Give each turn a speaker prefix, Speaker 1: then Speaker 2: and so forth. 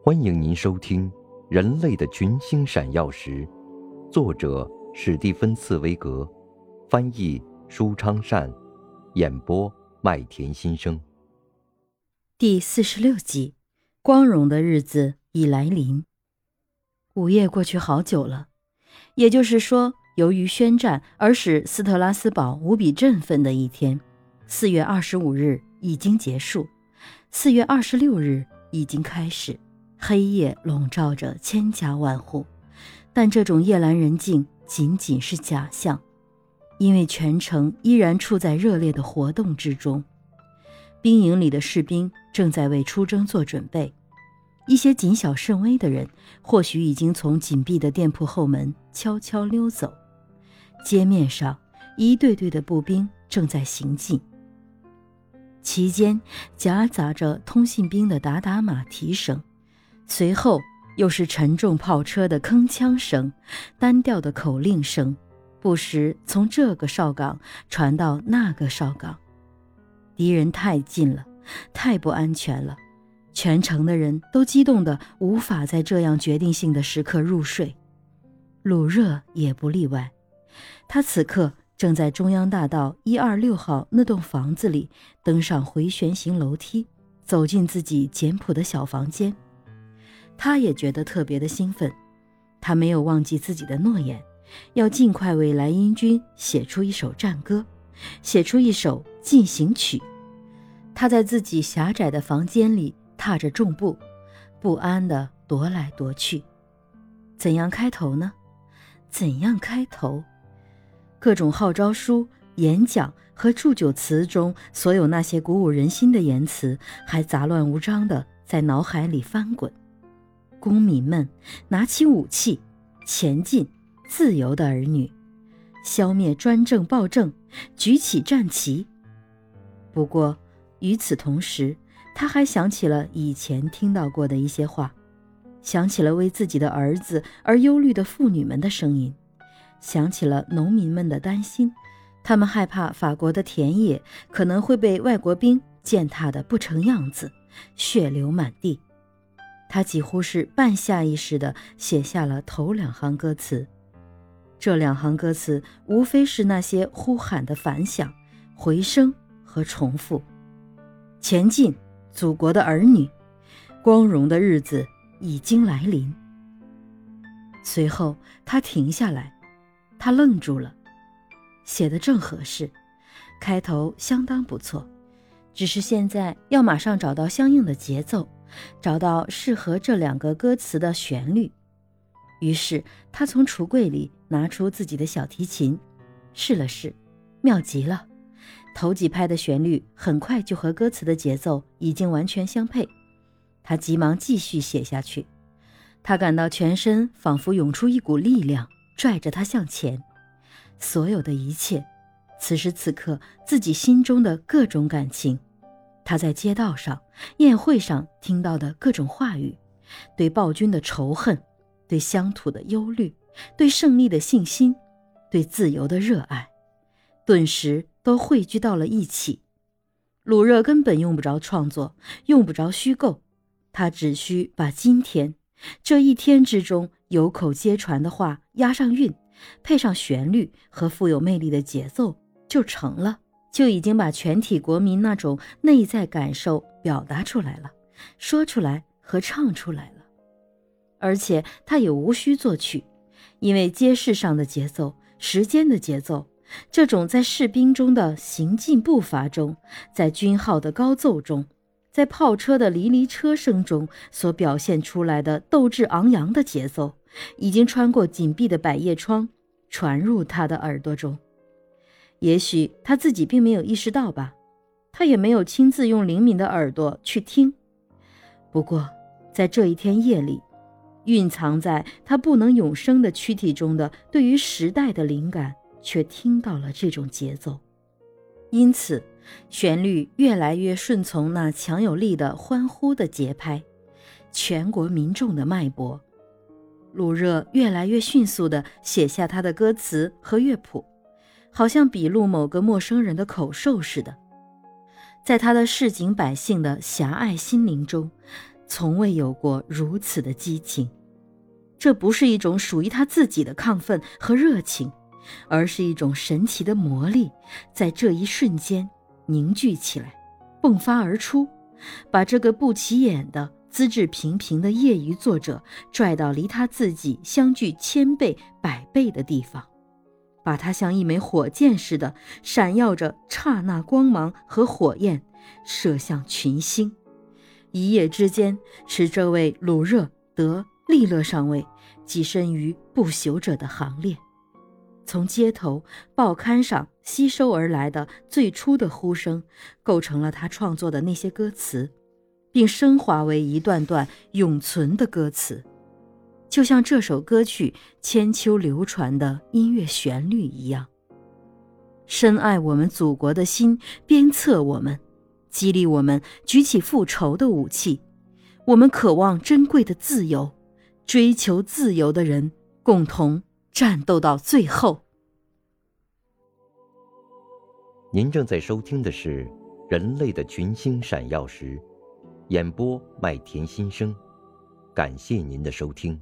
Speaker 1: 欢迎您收听《人类的群星闪耀时》，作者史蒂芬·茨威格，翻译舒昌善，演播麦田心声。
Speaker 2: 第四十六集，光荣的日子已来临。午夜过去好久了，也就是说，由于宣战而使斯特拉斯堡无比振奋的一天，四月二十五日已经结束，四月二十六日已经开始。黑夜笼罩着千家万户，但这种夜阑人静仅仅是假象，因为全城依然处在热烈的活动之中。兵营里的士兵正在为出征做准备，一些谨小慎微的人或许已经从紧闭的店铺后门悄悄溜走。街面上，一队队的步兵正在行进，其间夹杂着通信兵的打打马蹄声。随后又是沉重炮车的铿锵声，单调的口令声，不时从这个哨岗传到那个哨岗。敌人太近了，太不安全了，全城的人都激动得无法在这样决定性的时刻入睡。鲁热也不例外，他此刻正在中央大道一二六号那栋房子里，登上回旋型楼梯，走进自己简朴的小房间。他也觉得特别的兴奋，他没有忘记自己的诺言，要尽快为莱茵军写出一首战歌，写出一首进行曲。他在自己狭窄的房间里踏着重步，不安地踱来踱去。怎样开头呢？怎样开头？各种号召书、演讲和祝酒词中，所有那些鼓舞人心的言辞，还杂乱无章地在脑海里翻滚。公民们，拿起武器，前进！自由的儿女，消灭专政暴政，举起战旗。不过，与此同时，他还想起了以前听到过的一些话，想起了为自己的儿子而忧虑的妇女们的声音，想起了农民们的担心，他们害怕法国的田野可能会被外国兵践踏得不成样子，血流满地。他几乎是半下意识地写下了头两行歌词，这两行歌词无非是那些呼喊的反响、回声和重复：“前进，祖国的儿女，光荣的日子已经来临。”随后他停下来，他愣住了，写的正合适，开头相当不错，只是现在要马上找到相应的节奏。找到适合这两个歌词的旋律，于是他从橱柜里拿出自己的小提琴，试了试，妙极了。头几拍的旋律很快就和歌词的节奏已经完全相配。他急忙继续写下去，他感到全身仿佛涌出一股力量，拽着他向前。所有的一切，此时此刻自己心中的各种感情。他在街道上、宴会上听到的各种话语，对暴君的仇恨，对乡土的忧虑，对胜利的信心，对自由的热爱，顿时都汇聚到了一起。鲁热根本用不着创作，用不着虚构，他只需把今天这一天之中有口皆传的话押上韵，配上旋律和富有魅力的节奏，就成了。就已经把全体国民那种内在感受表达出来了，说出来和唱出来了，而且他也无需作曲，因为街市上的节奏、时间的节奏，这种在士兵中的行进步伐中，在军号的高奏中，在炮车的离离车声中所表现出来的斗志昂扬的节奏，已经穿过紧闭的百叶窗，传入他的耳朵中。也许他自己并没有意识到吧，他也没有亲自用灵敏的耳朵去听。不过，在这一天夜里，蕴藏在他不能永生的躯体中的对于时代的灵感，却听到了这种节奏。因此，旋律越来越顺从那强有力的欢呼的节拍，全国民众的脉搏。鲁热越来越迅速地写下他的歌词和乐谱。好像笔录某个陌生人的口授似的，在他的市井百姓的狭隘心灵中，从未有过如此的激情。这不是一种属于他自己的亢奋和热情，而是一种神奇的魔力，在这一瞬间凝聚起来，迸发而出，把这个不起眼的、资质平平的业余作者拽到离他自己相距千倍、百倍的地方，把它像一枚火箭似的，闪耀着刹那光芒和火焰，射向群星。一夜之间，使这位鲁热德。利勒上尉跻身于不朽者的行列，从街头、报刊上吸收而来的最初的呼声，构成了他创作的那些歌词，并升华为一段段永存的歌词，就像这首歌曲千秋流传的音乐旋律一样。深爱我们祖国的心鞭策我们，激励我们举起复仇的武器。我们渴望珍贵的自由。追求自由的人，共同战斗到最后。
Speaker 1: 您正在收听的是《人类的群星闪耀时》，演播麦田心声，感谢您的收听。